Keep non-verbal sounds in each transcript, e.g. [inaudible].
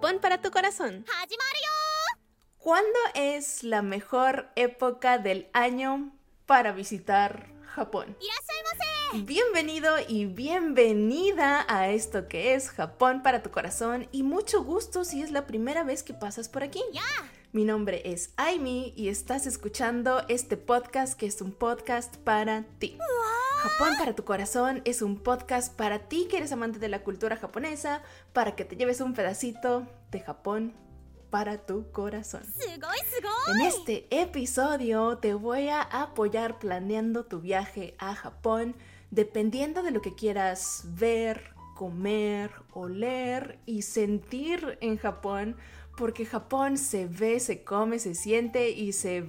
Japón para tu corazón. ¿Cuándo es la mejor época del año para visitar Japón? Bienvenido y bienvenida a esto que es Japón para tu corazón y mucho gusto si es la primera vez que pasas por aquí. Mi nombre es Aimi y estás escuchando este podcast que es un podcast para ti. Japón para tu corazón es un podcast para ti que eres amante de la cultura japonesa, para que te lleves un pedacito de Japón para tu corazón. En este episodio te voy a apoyar planeando tu viaje a Japón, dependiendo de lo que quieras ver, comer, oler y sentir en Japón, porque Japón se ve, se come, se siente y se,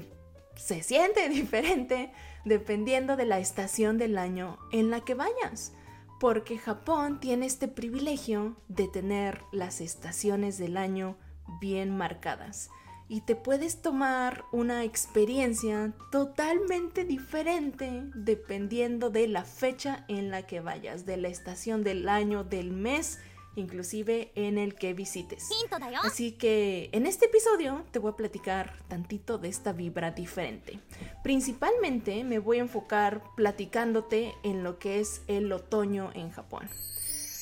se siente [laughs] diferente dependiendo de la estación del año en la que vayas. Porque Japón tiene este privilegio de tener las estaciones del año bien marcadas y te puedes tomar una experiencia totalmente diferente dependiendo de la fecha en la que vayas, de la estación del año, del mes, inclusive en el que visites. Así que en este episodio te voy a platicar tantito de esta vibra diferente. Principalmente me voy a enfocar platicándote en lo que es el otoño en Japón.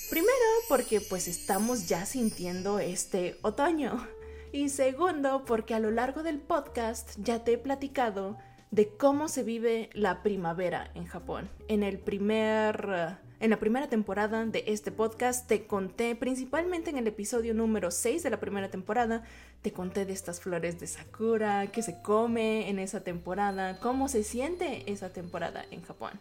Primero porque pues estamos ya sintiendo este otoño. Y segundo porque a lo largo del podcast ya te he platicado de cómo se vive la primavera en Japón. En el primer en la primera temporada de este podcast te conté, principalmente en el episodio número 6 de la primera temporada, te conté de estas flores de sakura, qué se come en esa temporada, cómo se siente esa temporada en Japón.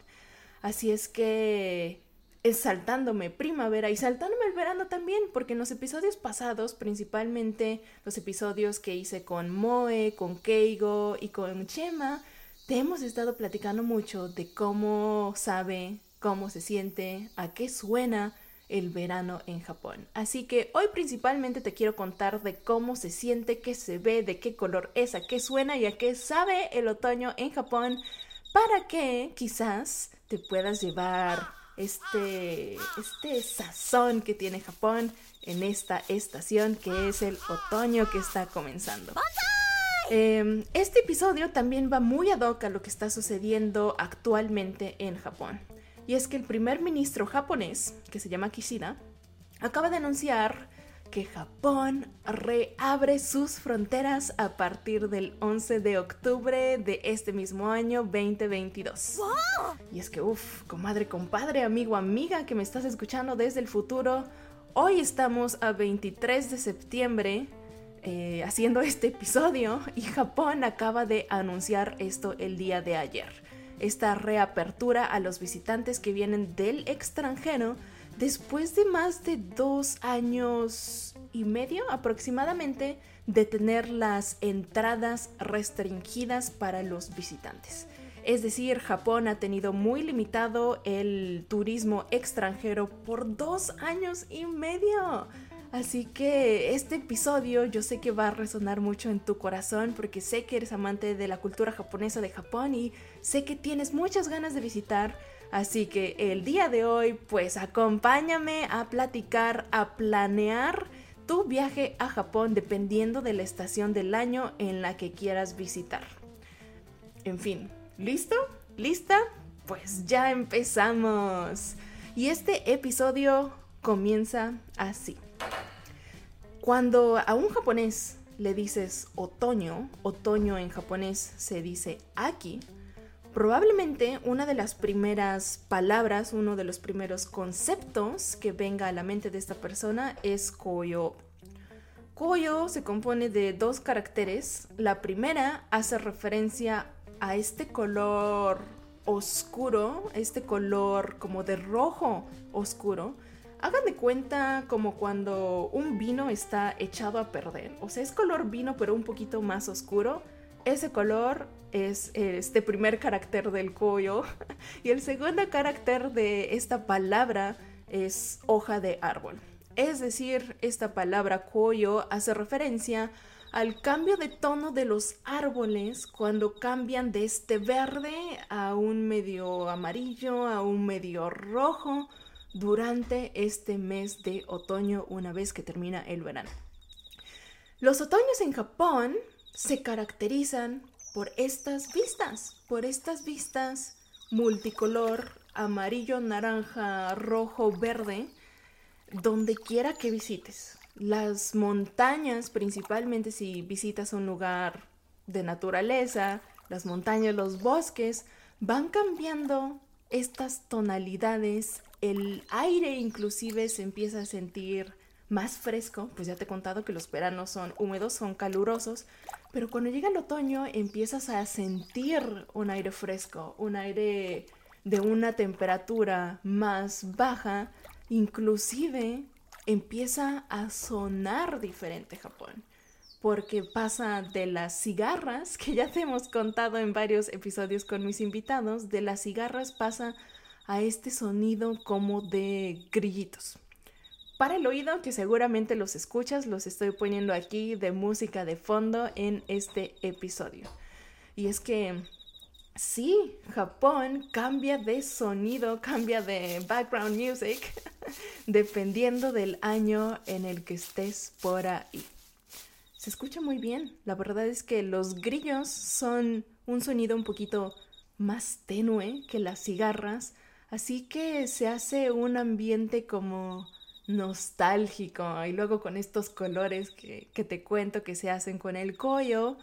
Así es que es saltándome primavera y saltándome el verano también, porque en los episodios pasados, principalmente los episodios que hice con Moe, con Keigo y con Chema, te hemos estado platicando mucho de cómo sabe, cómo se siente, a qué suena el verano en Japón. Así que hoy principalmente te quiero contar de cómo se siente, qué se ve, de qué color es, a qué suena y a qué sabe el otoño en Japón, para que quizás te puedas llevar este, este sazón que tiene Japón en esta estación que es el otoño que está comenzando. Em, este episodio también va muy ad hoc a lo que está sucediendo actualmente en Japón. Y es que el primer ministro japonés, que se llama Kishida, acaba de anunciar que Japón reabre sus fronteras a partir del 11 de octubre de este mismo año 2022. Y es que, uff, comadre, compadre, amigo, amiga que me estás escuchando desde el futuro, hoy estamos a 23 de septiembre eh, haciendo este episodio y Japón acaba de anunciar esto el día de ayer. Esta reapertura a los visitantes que vienen del extranjero después de más de dos años y medio aproximadamente de tener las entradas restringidas para los visitantes. Es decir, Japón ha tenido muy limitado el turismo extranjero por dos años y medio. Así que este episodio yo sé que va a resonar mucho en tu corazón porque sé que eres amante de la cultura japonesa de Japón y sé que tienes muchas ganas de visitar Así que el día de hoy, pues acompáñame a platicar, a planear tu viaje a Japón dependiendo de la estación del año en la que quieras visitar. En fin, ¿listo? ¿Lista? Pues ya empezamos. Y este episodio comienza así. Cuando a un japonés le dices otoño, otoño en japonés se dice aki, Probablemente una de las primeras palabras, uno de los primeros conceptos que venga a la mente de esta persona es koyo. Koyo se compone de dos caracteres. La primera hace referencia a este color oscuro, este color como de rojo oscuro. Hagan de cuenta como cuando un vino está echado a perder. O sea, es color vino pero un poquito más oscuro ese color es este primer carácter del koyo [laughs] y el segundo carácter de esta palabra es hoja de árbol. Es decir, esta palabra koyo hace referencia al cambio de tono de los árboles cuando cambian de este verde a un medio amarillo, a un medio rojo durante este mes de otoño una vez que termina el verano. Los otoños en Japón se caracterizan por estas vistas, por estas vistas multicolor, amarillo, naranja, rojo, verde, donde quiera que visites. Las montañas, principalmente si visitas un lugar de naturaleza, las montañas, los bosques, van cambiando estas tonalidades, el aire inclusive se empieza a sentir más fresco, pues ya te he contado que los veranos son húmedos, son calurosos, pero cuando llega el otoño empiezas a sentir un aire fresco, un aire de una temperatura más baja, inclusive empieza a sonar diferente Japón, porque pasa de las cigarras, que ya te hemos contado en varios episodios con mis invitados, de las cigarras pasa a este sonido como de grillitos para el oído, que seguramente los escuchas, los estoy poniendo aquí de música de fondo en este episodio. Y es que sí, Japón cambia de sonido, cambia de background music, [laughs] dependiendo del año en el que estés por ahí. Se escucha muy bien. La verdad es que los grillos son un sonido un poquito más tenue que las cigarras, así que se hace un ambiente como nostálgico. Y luego con estos colores que, te cuento que se hacen con el koyo,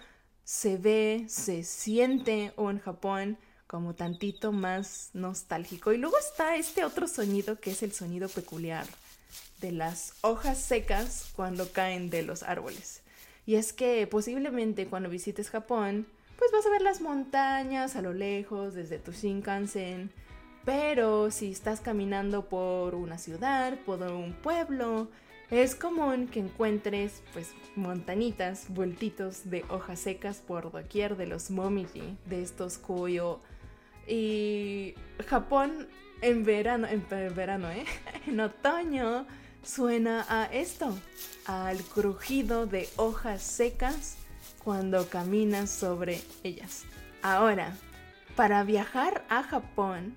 se ve, se siente un Japón como tantito más nostálgico. Y luego está este otro sonido que es el sonido peculiar de las hojas secas cuando caen de los árboles. Y es que posiblemente cuando visites Japón, pues vas a ver las montañas a lo lejos desde tu Shinkansen pero si estás caminando por una ciudad, por un pueblo, es común que encuentres pues montanitas, vueltitos de hojas secas por doquier de los momiji, de estos cuyo y Japón en verano, en verano, ¿eh? [laughs] en otoño suena a esto, al crujido de hojas secas cuando caminas sobre ellas. Ahora, para viajar a Japón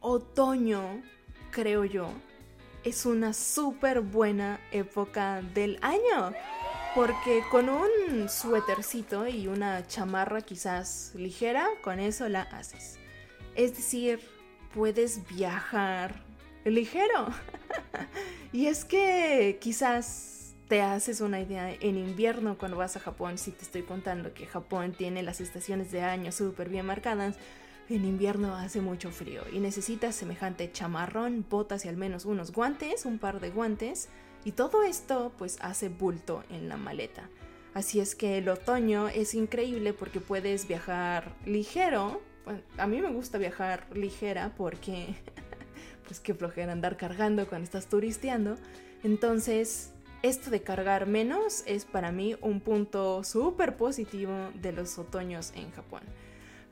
otoño, creo yo, es una súper buena época del año. Porque con un suétercito y una chamarra quizás ligera, con eso la haces. Es decir, puedes viajar ligero. [laughs] y es que quizás te haces una idea en invierno cuando vas a Japón, si te estoy contando que Japón tiene las estaciones de año súper bien marcadas, en invierno hace mucho frío y necesitas semejante chamarrón, botas y al menos unos guantes, un par de guantes, y todo esto pues hace bulto en la maleta. Así es que el otoño es increíble porque puedes viajar ligero. a mí me gusta viajar ligera porque [laughs] pues qué flojera andar cargando cuando estás turisteando. Entonces, esto de cargar menos es para mí un punto súper positivo de los otoños en Japón.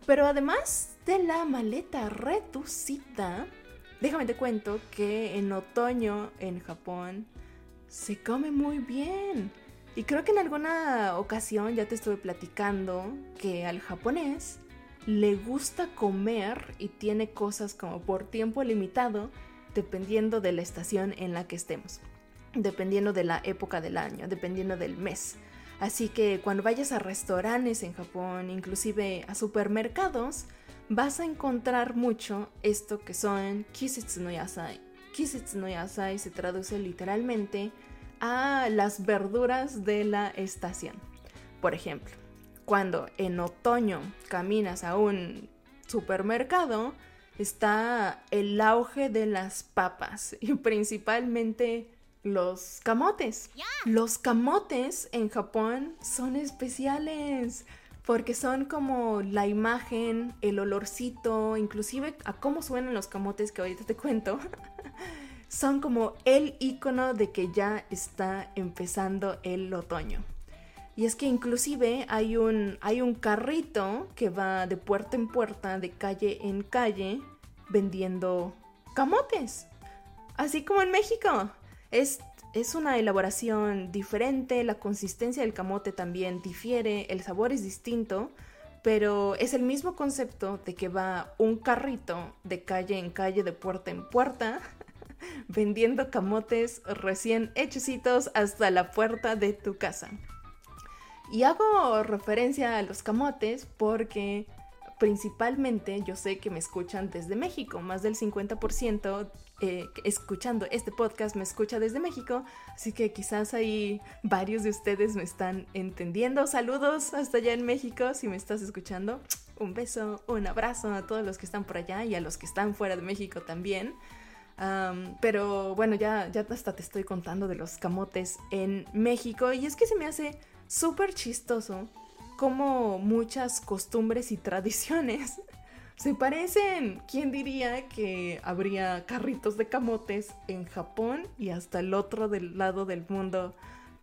Pero además de la maleta reducida, déjame te cuento que en otoño en Japón se come muy bien. Y creo que en alguna ocasión ya te estuve platicando que al japonés le gusta comer y tiene cosas como por tiempo limitado dependiendo de la estación en la que estemos, dependiendo de la época del año, dependiendo del mes. Así que cuando vayas a restaurantes en Japón, inclusive a supermercados, vas a encontrar mucho esto que son kisetsu no yasai. Kisetsu no yasai se traduce literalmente a las verduras de la estación. Por ejemplo, cuando en otoño caminas a un supermercado, está el auge de las papas y principalmente los camotes. Los camotes en Japón son especiales porque son como la imagen, el olorcito, inclusive a cómo suenan los camotes que ahorita te cuento. [laughs] son como el icono de que ya está empezando el otoño. Y es que inclusive hay un, hay un carrito que va de puerta en puerta, de calle en calle, vendiendo camotes. Así como en México. Es, una elaboración diferente, la consistencia del camote también difiere, el sabor es distinto, pero es el mismo concepto de que va un carrito de calle en calle, de puerta en puerta, [laughs] vendiendo camotes recién hechecitos hasta la puerta de tu casa. Y hago referencia a los camotes porque principalmente yo sé que me escuchan desde México, más del 50% eh, escuchando este podcast me escucha desde México, así que quizás ahí varios de ustedes me están entendiendo. Saludos hasta allá en México, si me estás escuchando. Un beso, un abrazo a todos los que están por allá y a los que están fuera de México también. pero bueno, ya, ya hasta te estoy contando de los camotes en México y es que se me hace súper chistoso como muchas costumbres y [laughs] tradiciones se parecen. ¿Quién diría que habría carritos de camotes en Japón y hasta el otro del lado del mundo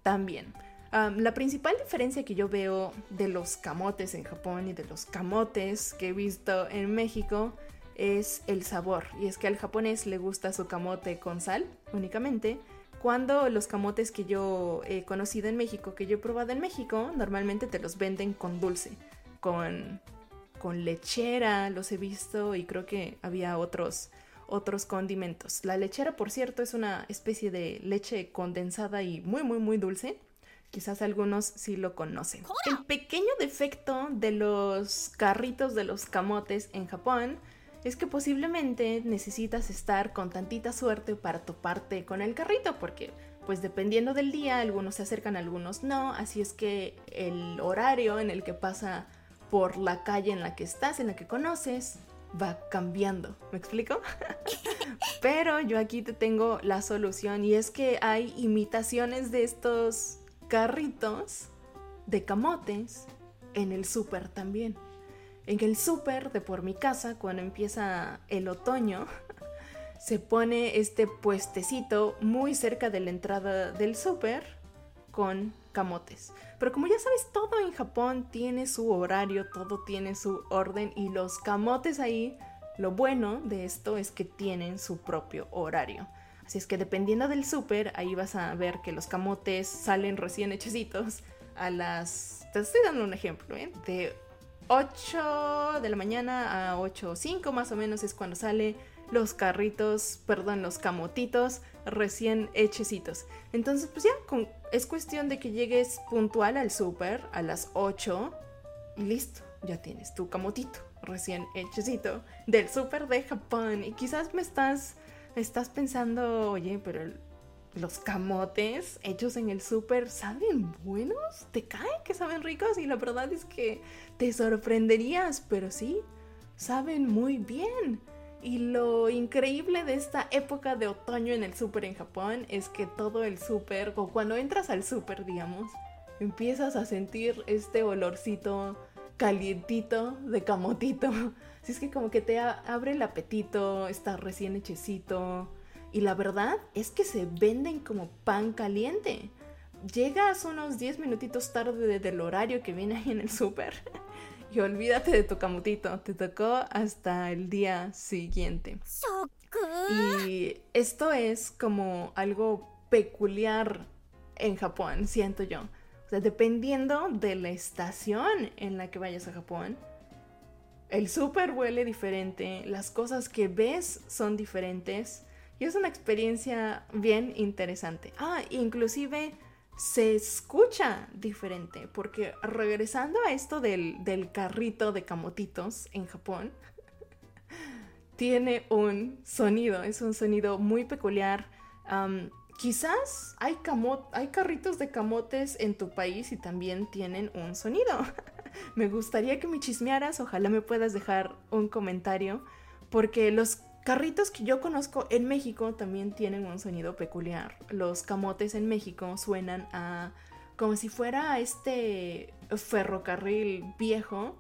también? la principal diferencia que yo veo de los camotes en Japón y de los camotes que he visto en México es el sabor. Y es que al japonés le gusta su camote con sal únicamente cuando los camotes que yo he conocido en México, que yo he probado en México, normalmente te los venden con dulce, con, con lechera, los he visto y creo que había otros, otros condimentos. La lechera, por cierto, es una especie de leche condensada y muy, muy, muy dulce. Quizás algunos sí lo conocen. El pequeño defecto de los carritos de los camotes en Japón es que posiblemente necesitas estar con tantita suerte para toparte con el carrito, porque pues dependiendo del día, algunos se acercan, algunos no, así es que el horario en el que pasa por la calle en la que estás, en la que conoces, va cambiando. ¿Me explico? [laughs] Pero yo aquí te tengo la solución y es que hay imitaciones de estos carritos de camotes en el súper también. En el súper de por mi casa, cuando empieza el otoño, [laughs] se pone este puestecito muy cerca de la entrada del súper con camotes. Pero como ya sabes, todo en Japón tiene su horario, todo tiene su orden y los camotes ahí, lo bueno de esto es que tienen su propio horario. Así es que dependiendo del súper, ahí vas a ver que los camotes salen recién hechecitos a las... Te estoy dando un ejemplo, ¿eh? De 8 de la mañana a 8 o 5 más o menos es cuando sale los carritos, perdón, los camotitos recién hechecitos. Entonces, pues ya, es cuestión de que llegues puntual al súper a las 8 y listo, ya tienes tu camotito recién hechecito del súper de Japón. Y quizás me estás, estás pensando, oye, pero los camotes hechos en el súper saben buenos, te cae que saben ricos y la verdad es que te sorprenderías, pero sí, saben muy bien. Y lo increíble de esta época de otoño en el súper en Japón es que todo el súper, o cuando entras al súper, digamos, empiezas a sentir este olorcito calientito de camotito. [laughs] Así es que como que te abre el apetito, está recién hechecito y la verdad es que se venden como pan caliente. Llegas unos 10 minutitos tarde del horario que viene ahí en el súper [laughs] y olvídate de tu camutito. Te tocó hasta el día siguiente. Y esto es como algo peculiar en Japón, siento yo. O sea, dependiendo de la estación en la que vayas a Japón, el súper huele diferente, las cosas que ves son diferentes y es una experiencia bien interesante. Ah, inclusive se escucha diferente, porque regresando a esto del, carrito de camotitos en Japón, [laughs] tiene un sonido, es un sonido muy peculiar. quizás hay, hay carritos de camotes en tu país y también tienen un sonido. [laughs] me gustaría que me chismearas, ojalá me puedas dejar un comentario, porque los Carritos que yo conozco en México también tienen un sonido peculiar. Los camotes en México suenan a como si fuera este ferrocarril viejo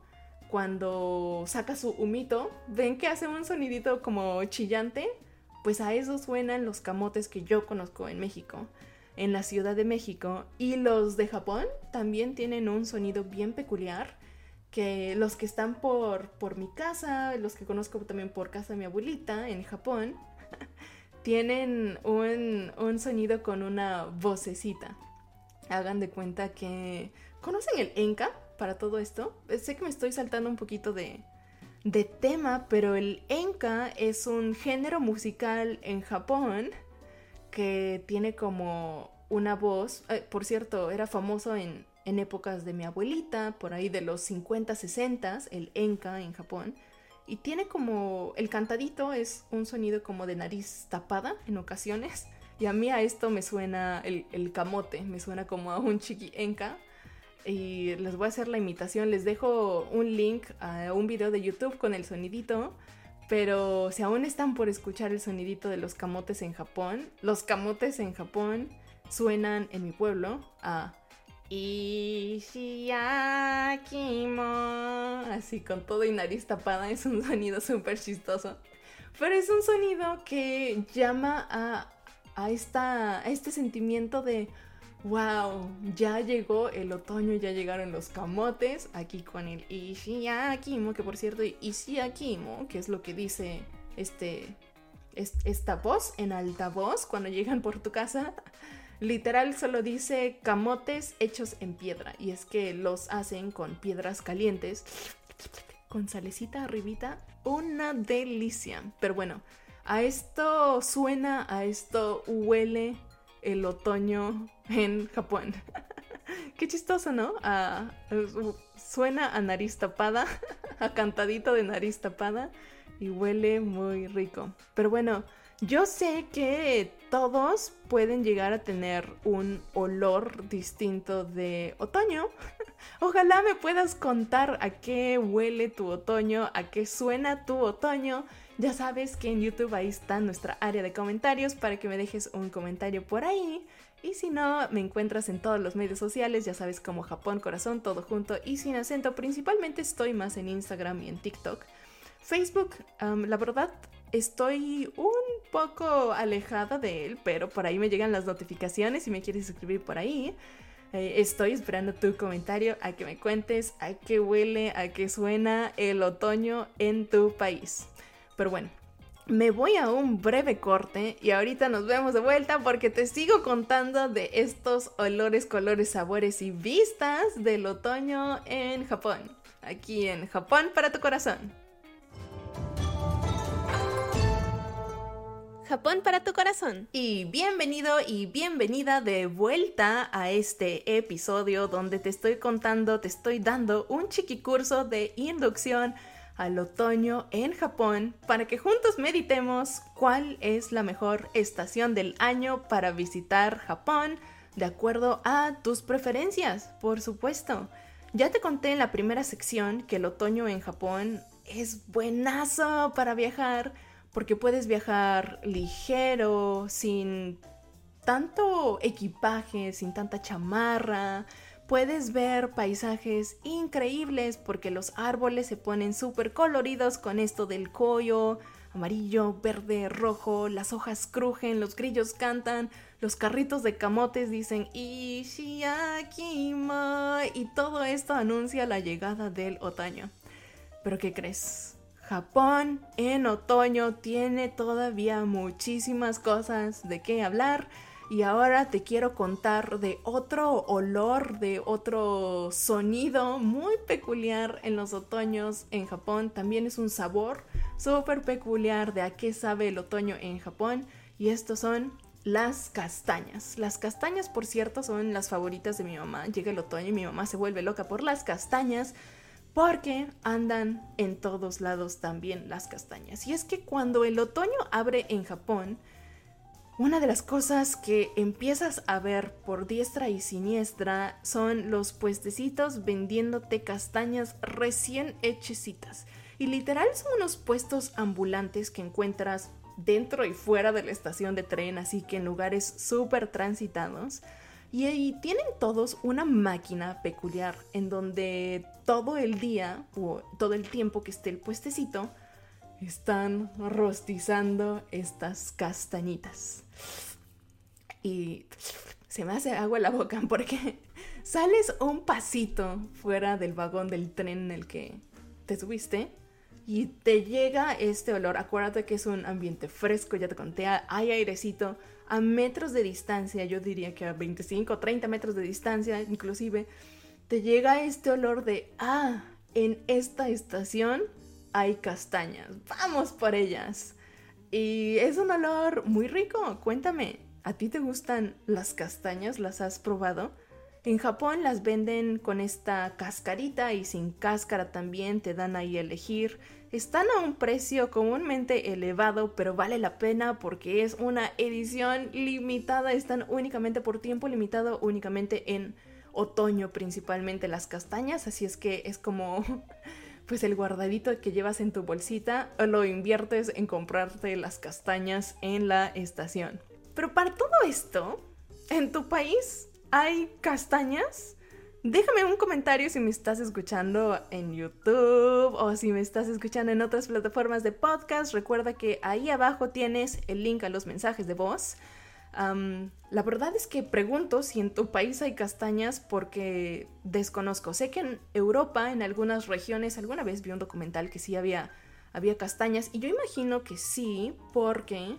cuando saca su humito. ¿Ven que hace un sonidito como chillante? Pues a eso suenan los camotes que yo conozco en México, en la Ciudad de México. Y los de Japón también tienen un sonido bien peculiar que los que están por, por mi casa, los que conozco también por casa de mi abuelita en Japón, [laughs] tienen un, un sonido con una vocecita. Hagan de cuenta que... ¿Conocen el enka para todo esto? Eh, sé que me estoy saltando un poquito de, de tema, pero el enka es un género musical en Japón que tiene como una voz, eh, por cierto, era famoso en, en épocas de mi abuelita, por ahí de los 50, 60, el enka en Japón. Y tiene como, el cantadito es un sonido como de nariz tapada en ocasiones. Y a mí a esto me suena el, el camote, me suena como a un chiqui enka. Y les voy a hacer la imitación, les dejo un link a un video de YouTube con el sonidito. Pero si aún están por escuchar el sonidito de los camotes en Japón, los camotes en Japón suenan en mi pueblo a Ishiakimo. Así con todo y nariz tapada, es un sonido súper chistoso. Pero es un sonido que llama a, a, esta, a este sentimiento de wow, ya llegó el otoño, ya llegaron los camotes, aquí con el Ishiakimo, que por cierto, Ishiakimo, que es lo que dice este, esta voz en altavoz cuando llegan por tu casa. Literal solo dice camotes hechos en piedra. Y es que los hacen con piedras calientes. Con salecita arribita. Una delicia. Pero bueno, a esto suena, a esto huele el otoño en Japón. [laughs] Qué chistoso, ¿no? suena a nariz tapada, [laughs] a cantadito de nariz tapada y huele muy rico. Pero bueno, yo sé que todos pueden llegar a tener un olor distinto de otoño. [laughs] Ojalá me puedas contar a qué huele tu otoño, a qué suena tu otoño. Ya sabes que en YouTube ahí está nuestra área de comentarios para que me dejes un comentario por ahí. Y si no, me encuentras en todos los medios sociales, ya sabes como Japón Corazón, todo junto y sin acento. Principalmente estoy más en Instagram y en TikTok. Facebook, la verdad, estoy un poco alejada de él, pero por ahí me llegan las notificaciones si me quieres escribir por ahí. Eh, estoy esperando tu comentario a que me cuentes a qué huele, a qué suena el otoño en tu país. Pero bueno, me voy a un breve corte y ahorita nos vemos de vuelta porque te sigo contando de estos olores, colores, sabores y vistas del otoño en Japón. Aquí en Japón para tu corazón. Japón para tu corazón. Y bienvenido y bienvenida de vuelta a este episodio donde te estoy contando, te estoy dando un chiquicurso de inducción al otoño en Japón para que juntos meditemos cuál es la mejor estación del año para visitar Japón de acuerdo a tus preferencias, por supuesto. Ya te conté en la primera sección que el otoño en Japón es buenazo para viajar porque puedes viajar ligero, sin tanto equipaje, sin tanta chamarra. Puedes ver paisajes increíbles porque los árboles se ponen súper coloridos con esto del collo, amarillo, verde, rojo, las hojas crujen, los grillos cantan, los carritos de camotes dicen Ishiakima y todo esto anuncia la llegada del otoño. Pero ¿qué crees? Japón en otoño tiene todavía muchísimas cosas de qué hablar. Y ahora te quiero contar de otro olor, de otro sonido muy peculiar en los otoños en Japón. También es un sabor súper peculiar de a qué sabe el otoño en Japón. Y estos son las castañas. Las castañas, por cierto, son las favoritas de mi mamá. Llega el otoño y mi mamá se vuelve loca por las castañas porque andan en todos lados también las castañas. Y es que cuando el otoño abre en Japón, una de las cosas que empiezas a ver por diestra y siniestra son los puestecitos vendiéndote castañas recién hechecitas. Y literal son unos puestos ambulantes que encuentras dentro y fuera de la estación de tren, así que en lugares súper transitados. Y ahí tienen todos una máquina peculiar en donde todo el día o todo el tiempo que esté el puestecito están rostizando estas castañitas. Y se me hace agua la boca porque [laughs] sales un pasito fuera del vagón del tren en el que te subiste y te llega este olor. Acuérdate que es un ambiente fresco, ya te conté, hay airecito a metros de distancia, yo diría que a 25 o 30 metros de distancia inclusive, te llega este olor de, ah, en esta estación hay castañas, vamos por ellas. Y es un olor muy rico, cuéntame, ¿a ti te gustan las castañas? ¿Las has probado? En Japón las venden con esta cascarita y sin cáscara también te dan ahí a elegir. Están a un precio comúnmente elevado, pero vale la pena porque es una edición limitada. Están únicamente por tiempo limitado, únicamente en otoño principalmente las castañas. Así es que es como [laughs] pues el guardadito que llevas en tu bolsita lo inviertes en comprarte las castañas en la estación. Pero para todo esto, en tu país hay castañas? Déjame un comentario si me estás escuchando en YouTube o si me estás escuchando en otras plataformas de podcast. Recuerda que ahí abajo tienes el link a los mensajes de voz. la verdad es que pregunto si en tu país hay castañas porque desconozco. Sé que en Europa, en algunas regiones, alguna vez vi un documental que sí había, había castañas y yo imagino que sí porque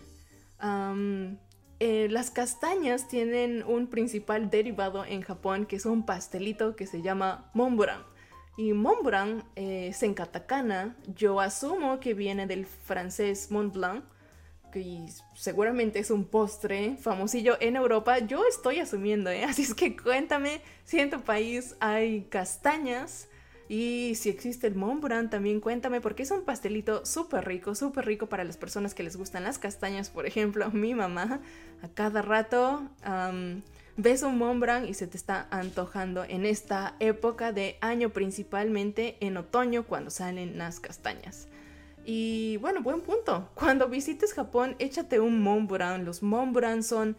eh, las castañas tienen un principal derivado en Japón que es un pastelito que se llama momburan. Y momburan eh, es en katakana. Yo asumo que viene del francés Mont Blanc, que seguramente es un postre famosillo en Europa. Yo estoy asumiendo, ¿eh? [laughs] Así es que cuéntame si en tu país hay castañas y si existe el Mont también cuéntame, porque es un pastelito súper rico, súper rico para las personas que les gustan las castañas. Por ejemplo, [laughs] mi mamá, a cada rato ves un Mont y se te está antojando en esta época de año, principalmente en otoño, cuando salen las castañas. Y bueno, buen punto. Cuando visites Japón, échate un Mont Los Mont son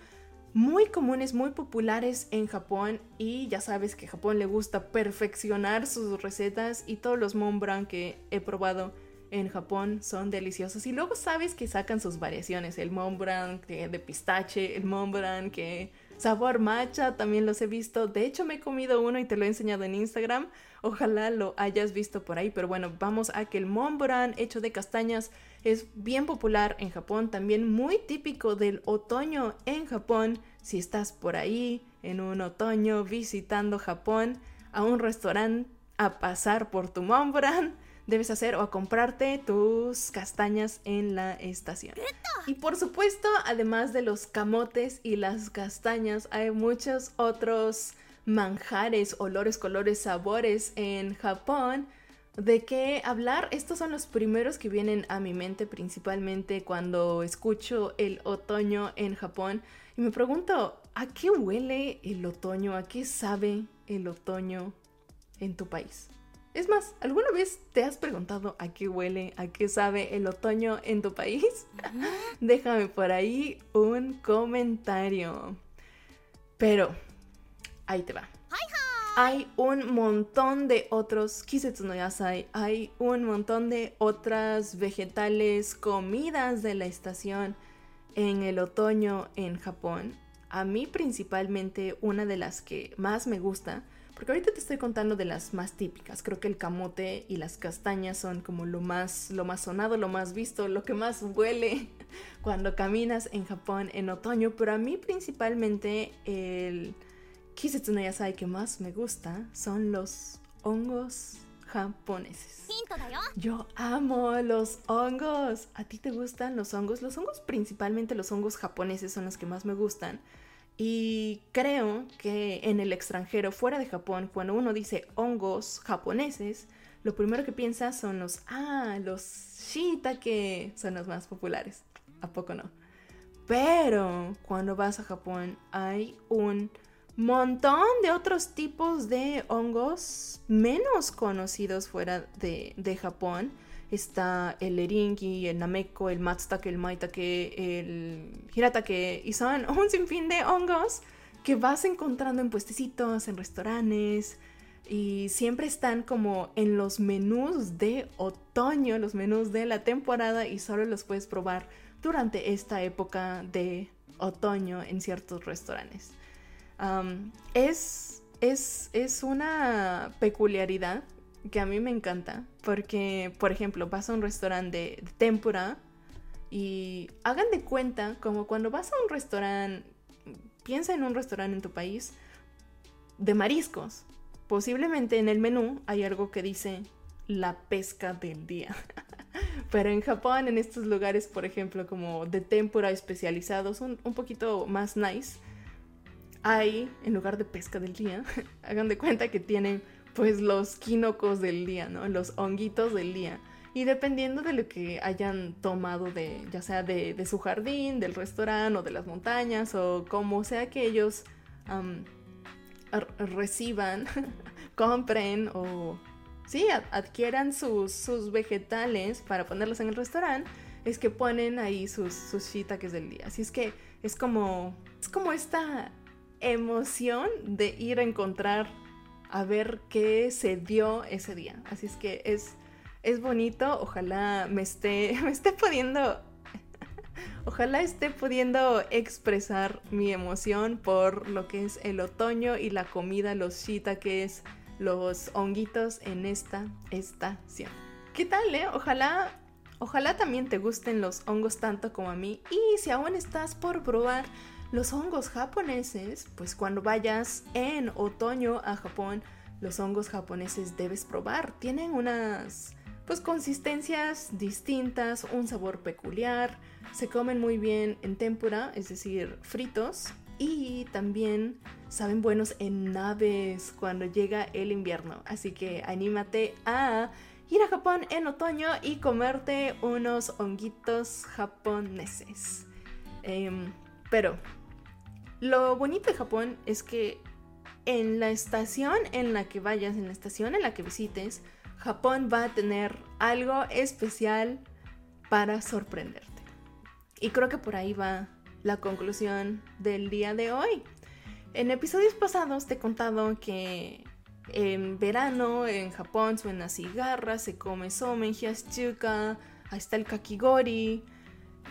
muy comunes, muy populares en Japón y ya sabes que a Japón le gusta perfeccionar sus recetas y todos los Montblanc que he probado en Japón son deliciosos. Y luego sabes que sacan sus variaciones, el Montblanc de, de pistache, el Montblanc que sabor matcha, también los he visto, de hecho me he comido uno y te lo he enseñado en Instagram, ojalá lo hayas visto por ahí, pero bueno, vamos a que el Montblanc hecho de castañas es bien popular en Japón, también muy típico del otoño en Japón. Si estás por ahí en un otoño visitando Japón a un restaurante a pasar por tu Montblanc, debes hacer o a comprarte tus castañas en la estación. [laughs] Y por supuesto, además de los camotes y las castañas, hay muchos otros manjares, olores, colores, sabores en Japón ¿De qué hablar? Estos son los primeros que vienen a mi mente principalmente cuando escucho el otoño en Japón y me pregunto, ¿a qué huele el otoño? ¿A qué sabe el otoño en tu país? Es más, ¿alguna vez te has preguntado a qué huele, a qué sabe el otoño en tu país? Déjame por ahí un comentario. Pero, ahí te va hay un montón de otros kisetsu no yasai, hay un montón de otras vegetales, comidas de la estación en el otoño en Japón. A mí principalmente una de las que más me gusta, porque ahorita te estoy contando de las más típicas. Creo que el camote y las castañas son como lo más lo más sonado, lo más visto, lo que más huele [laughs] cuando caminas en Japón en otoño, pero a mí principalmente el Kisetsu no Yasai que más me gusta son los hongos japoneses. Yo amo los hongos. ¿A ti te gustan los hongos? Los hongos, principalmente los hongos japoneses, son los que más me gustan. Y creo que en el extranjero, fuera de Japón, cuando uno dice hongos japoneses, lo primero que piensa son los, ah, los shiitake, son los más populares. ¿A poco no? Pero cuando vas a Japón hay un montón de otros tipos de hongos menos conocidos fuera de, Japón. Está el eringi, el nameko, el matsutake, el maitake, el hiratake y son [laughs] un sinfín de hongos que vas encontrando en puestecitos, en restaurantes y siempre están como en los menús de otoño, los menús de la temporada y solo los puedes probar durante esta época de otoño en ciertos restaurantes. Es, es, es una peculiaridad que a mí me encanta porque, por ejemplo, vas a un restaurante de, tempura y hagan de cuenta como cuando vas a un restaurante, piensa en un restaurante en tu país de mariscos. Posiblemente en el menú hay algo que dice la pesca del día. [laughs] Pero en Japón, en estos lugares, por ejemplo, como de tempura especializados, un, un poquito más nice, hay, en lugar de pesca del día, [laughs] hagan de cuenta que tienen pues los quinocos del día, ¿no? Los honguitos del día. Y dependiendo de lo que hayan tomado de, ya sea de, su jardín, del restaurante o de las montañas o como sea que ellos reciban, [laughs] compren o sí, adquieran sus, sus, vegetales para ponerlos en el restaurante, es que ponen ahí sus, sus del día. Así es que es como, es como esta emoción de ir a encontrar a ver qué se dio ese día. Así es que es, es bonito, ojalá me esté, [laughs] me esté pudiendo, [laughs] ojalá esté pudiendo expresar mi emoción por lo que es el otoño y la comida, los shiitakes, los honguitos en esta estación. ¿Qué tal, eh? Ojalá, ojalá también te gusten los hongos tanto como a mí y si aún estás por probar los hongos japoneses, pues cuando vayas en otoño a Japón, los hongos japoneses debes probar. Tienen unas pues consistencias distintas, un sabor peculiar, se comen muy bien en tempura, es decir, fritos, y también saben buenos en naves cuando llega el invierno. Así que anímate a ir a Japón en otoño y comerte unos honguitos japoneses. Em, pero lo bonito de Japón es que en la estación en la que vayas, en la estación en la que visites, Japón va a tener algo especial para sorprenderte. Y creo que por ahí va la conclusión del día de hoy. En episodios pasados te he contado que en verano en Japón suena cigarra, se come somen, hyaschuka, ahí está el kakigori,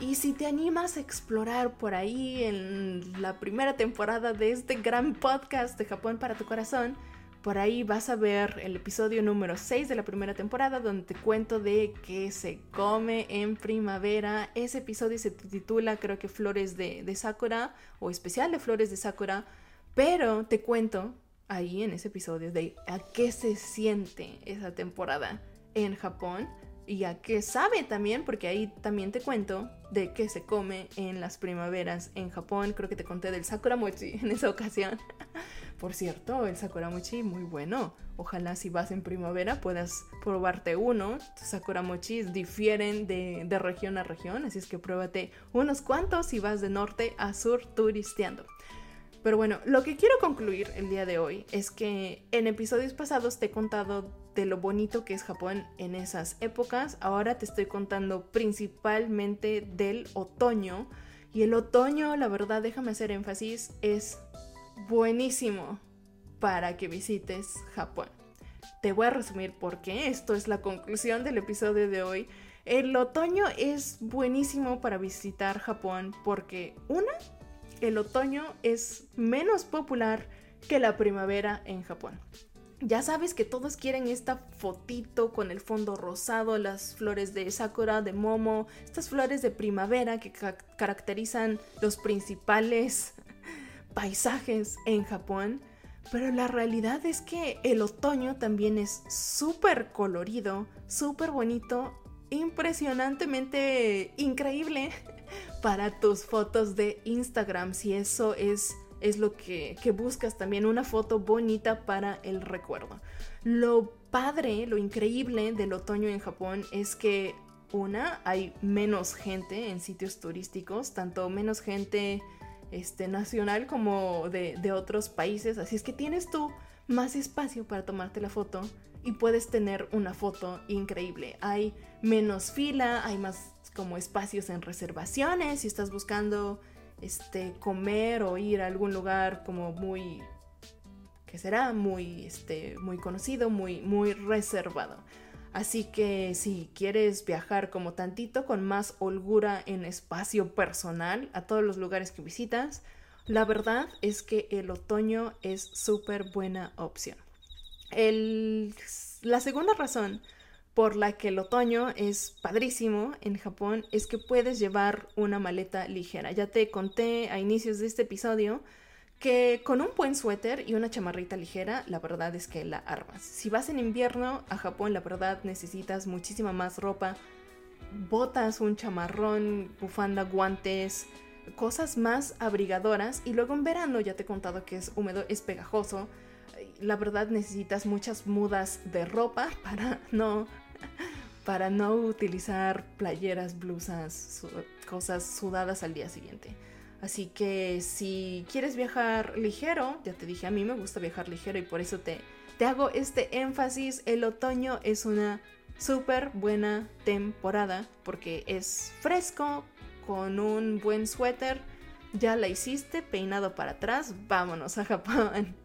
y si te animas a explorar por ahí en la primera temporada de este gran podcast de Japón para tu corazón, por ahí vas a ver el episodio número 6 de la primera temporada donde te cuento de qué se come en primavera. Ese episodio se titula creo que Flores de, de Sakura o especial de Flores de Sakura, pero te cuento ahí en ese episodio de a qué se siente esa temporada en Japón y a qué sabe también, porque ahí también te cuento de qué se come en las primaveras en Japón. Creo que te conté del sakuramochi en esa ocasión. [laughs] Por cierto, el sakuramochi muy bueno. Ojalá si vas en primavera puedas probarte uno. Sakuramochis difieren de, de región a región, así es que pruébate unos cuantos si vas de norte a sur turisteando. Pero bueno, lo que quiero concluir el día de hoy es que en episodios pasados te he contado de lo bonito que es Japón en esas épocas. Ahora te estoy contando principalmente del otoño. Y el otoño, la verdad, déjame hacer énfasis, es buenísimo para que visites Japón. Te voy a resumir por qué. Esto es la conclusión del episodio de hoy. El otoño es buenísimo para visitar Japón porque, una, el otoño es menos popular que la primavera en Japón. Ya sabes que todos quieren esta fotito con el fondo rosado, las flores de sakura, de momo, estas flores de primavera que caracterizan los principales [laughs] paisajes en Japón. Pero la realidad es que el otoño también es súper colorido, súper bonito, impresionantemente increíble [laughs] para tus fotos de Instagram, si eso es, es lo que, que buscas también, una foto bonita para el recuerdo. Lo padre, lo increíble del otoño en Japón es que una, hay menos gente en sitios turísticos, tanto menos gente este, nacional como de, de, otros países, así es que tienes tú más espacio para tomarte la foto y puedes tener una foto increíble. Hay menos fila, hay más como espacios en reservaciones, si estás buscando este, comer o ir a algún lugar como muy, que será muy, este, muy conocido, muy, muy reservado. Así que si quieres viajar como tantito con más holgura en espacio personal a todos los lugares que visitas, la verdad es que el otoño es súper buena opción. El, la segunda razón por la que el otoño es padrísimo en Japón es que puedes llevar una maleta ligera. Ya te conté a inicios de este episodio que con un buen suéter y una chamarrita ligera, la verdad es que la armas. Si vas en invierno a Japón, la verdad necesitas muchísima más ropa. Botas, un chamarrón, bufanda, guantes, cosas más abrigadoras y luego en verano ya te he contado que es húmedo, es pegajoso. La verdad necesitas muchas mudas de ropa [laughs] para no para no utilizar playeras, blusas, cosas sudadas al día siguiente. Así que si quieres viajar ligero, ya te dije, a mí me gusta viajar ligero y por eso te, te hago este énfasis. El otoño es una súper buena temporada porque es fresco, con un buen suéter. Ya la hiciste, peinado para atrás, vámonos a Japón.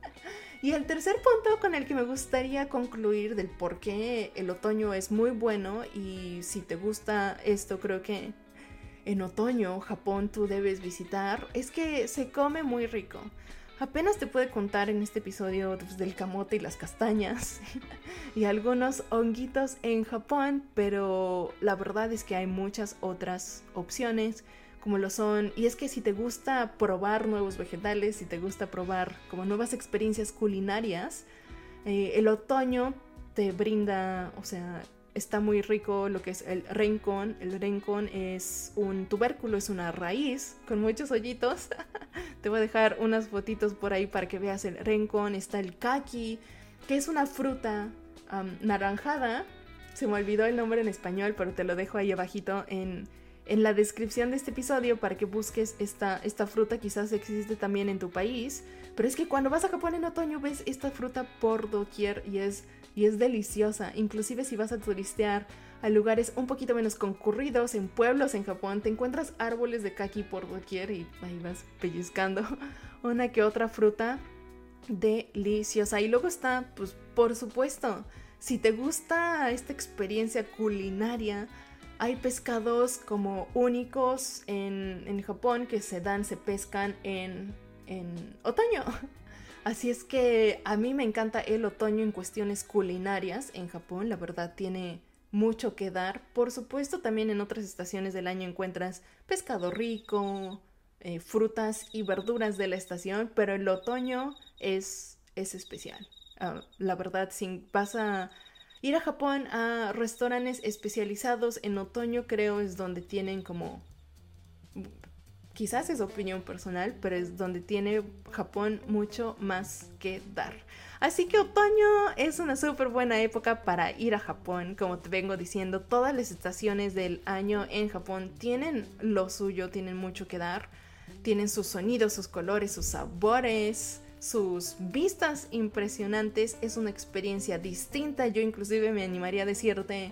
Y el tercer punto con el que me gustaría concluir del por qué el otoño es muy bueno y si te gusta esto creo que en otoño Japón tú debes visitar es que se come muy rico. Apenas te puede contar en este episodio pues, del camote y las castañas [laughs] y algunos honguitos en Japón, pero la verdad es que hay muchas otras opciones como lo son, y es que si te gusta probar nuevos vegetales, si te gusta probar como nuevas experiencias culinarias, eh, el otoño te brinda, o sea, está muy rico lo que es el rencón. El rencón es un tubérculo, es una raíz con muchos hoyitos. [laughs] te voy a dejar unas fotitos por ahí para que veas el rencón. Está el kaki, que es una fruta naranjada. Se me olvidó el nombre en español, pero te lo dejo ahí abajito en, en la descripción de este episodio para que busques esta, esta fruta, quizás existe también en tu país, pero es que cuando vas a Japón en otoño ves esta fruta por doquier y es, y es deliciosa, inclusive si vas a turistear a lugares un poquito menos concurridos, en pueblos en Japón, te encuentras árboles de kaki por doquier y ahí vas pellizcando [laughs] una que otra fruta deliciosa. Y luego está, pues por supuesto, si te gusta esta experiencia culinaria, hay pescados como únicos en, Japón que se dan, se pescan en, en otoño. [laughs] Así es que a mí me encanta el otoño en cuestiones culinarias en Japón, la verdad tiene mucho que dar. Por supuesto también en otras estaciones del año encuentras pescado rico, eh, frutas y verduras de la estación, pero el otoño es, es especial. Ah, la verdad, si pasa Ir a Japón a restaurantes especializados en otoño creo es donde tienen como... Quizás es opinión personal, pero es donde tiene Japón mucho más que dar. Así que otoño es una súper buena época para ir a Japón. Como te vengo diciendo, todas las estaciones del año en Japón tienen lo suyo, tienen mucho que dar. Tienen sus sonidos, sus colores, sus sabores sus vistas impresionantes, es una experiencia distinta. Yo inclusive me animaría a decirte,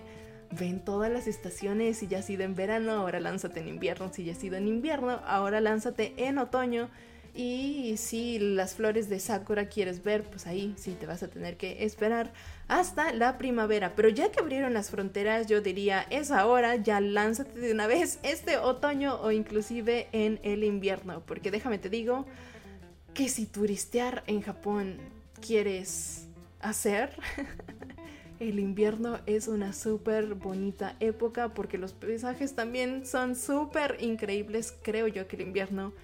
ven todas las estaciones, si ya ha sido en verano, ahora lánzate en invierno, si ya ha sido en invierno, ahora lánzate en otoño. Y si las flores de Sakura quieres ver, pues ahí sí te vas a tener que esperar hasta la primavera. Pero ya que abrieron las fronteras, yo diría, es ahora, ya lánzate de una vez este otoño o inclusive en el invierno. Porque déjame te digo, que si turistear en Japón quieres hacer, [laughs] el invierno es una súper bonita época porque los paisajes también son súper increíbles. Creo yo que el invierno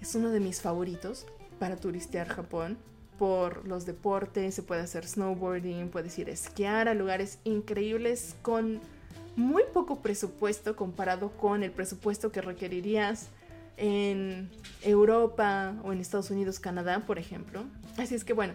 es uno de mis favoritos para turistear Japón. Por los deportes, se puede hacer snowboarding, puedes ir a esquiar a lugares increíbles con muy poco presupuesto comparado con el presupuesto que requerirías en Europa o en Estados Unidos, Canadá, por ejemplo. Así es que bueno,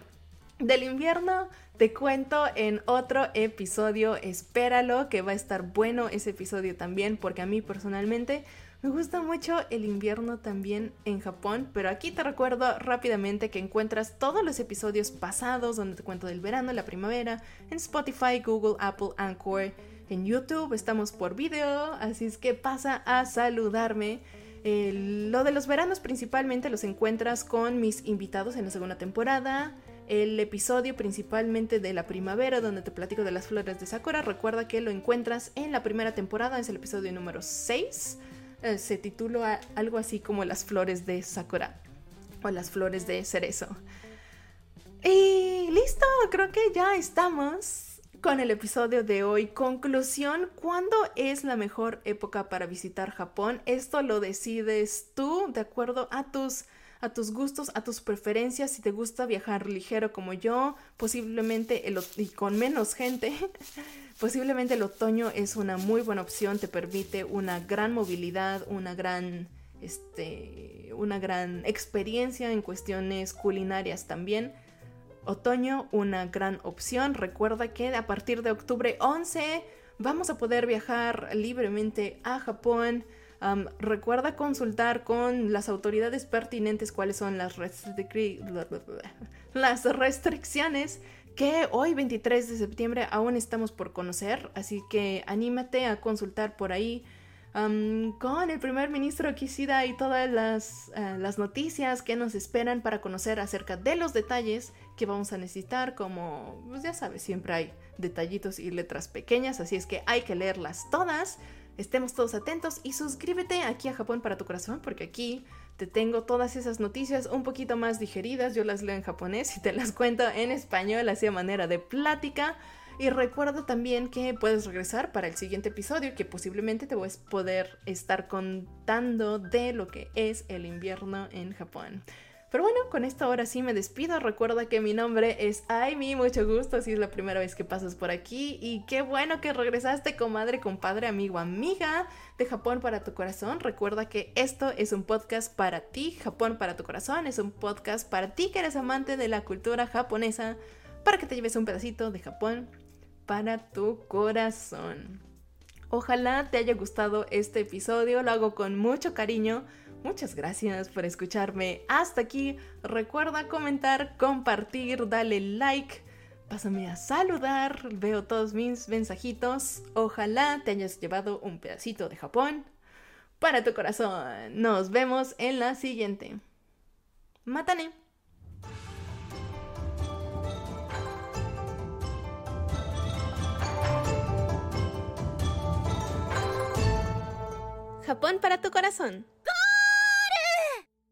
del invierno te cuento en otro episodio, espéralo, que va a estar bueno ese episodio también, porque a mí personalmente me gusta mucho el invierno también en Japón, pero aquí te recuerdo rápidamente que encuentras todos los episodios pasados donde te cuento del verano, la primavera, en Spotify, Google, Apple, Anchor, en YouTube, estamos por video, así es que pasa a saludarme lo de los veranos principalmente los encuentras con mis invitados en la segunda temporada. El episodio principalmente de la primavera donde te platico de las flores de Sakura, recuerda que lo encuentras en la primera temporada, es el episodio número 6. Eh, se titula algo así como las flores de Sakura o las flores de cerezo. Y listo, creo que ya estamos con el episodio de hoy. Conclusión, ¿cuándo es la mejor época para visitar Japón? Esto lo decides tú de acuerdo a tus a tus gustos, a tus preferencias, si te gusta viajar ligero como yo, posiblemente el, y con menos gente, [laughs] posiblemente el otoño es una muy buena opción, te permite una gran movilidad, una gran este, una gran experiencia en cuestiones culinarias también. Otoño, una gran opción. Recuerda que a partir de octubre 11 vamos a poder viajar libremente a Japón. recuerda consultar con las autoridades pertinentes cuáles son las, [laughs] las restricciones que hoy 23 de septiembre aún estamos por conocer, así que anímate a consultar por ahí con el primer ministro Kishida y todas las, eh, las, noticias que nos esperan para conocer acerca de los detalles que vamos a necesitar, como pues ya sabes, siempre hay detallitos y letras pequeñas, así es que hay que leerlas todas. Estemos todos atentos y suscríbete aquí a Japón para tu corazón, porque aquí te tengo todas esas noticias un poquito más digeridas. Yo las leo en japonés y te las cuento en español, así a manera de plática. Y recuerda también que puedes regresar para el siguiente episodio, que posiblemente te voy a poder estar contando de lo que es el invierno en Japón. Pero bueno, con esto ahora sí me despido. Recuerda que mi nombre es Aimi, mucho gusto si es la primera vez que pasas por aquí. Y qué bueno que regresaste, comadre, compadre, amigo, amiga de Japón para tu corazón. Recuerda que esto es un podcast para ti, Japón para tu corazón. Es un podcast para ti que eres amante de la cultura japonesa, para que te lleves un pedacito de Japón para tu corazón. Ojalá te haya gustado este episodio, lo hago con mucho cariño. Muchas gracias por escucharme hasta aquí. Recuerda comentar, compartir, dale like. Pásame a saludar, veo todos mis mensajitos. Ojalá te hayas llevado un pedacito de Japón para tu corazón. Nos vemos en la siguiente. Matane. Japón para tu corazón.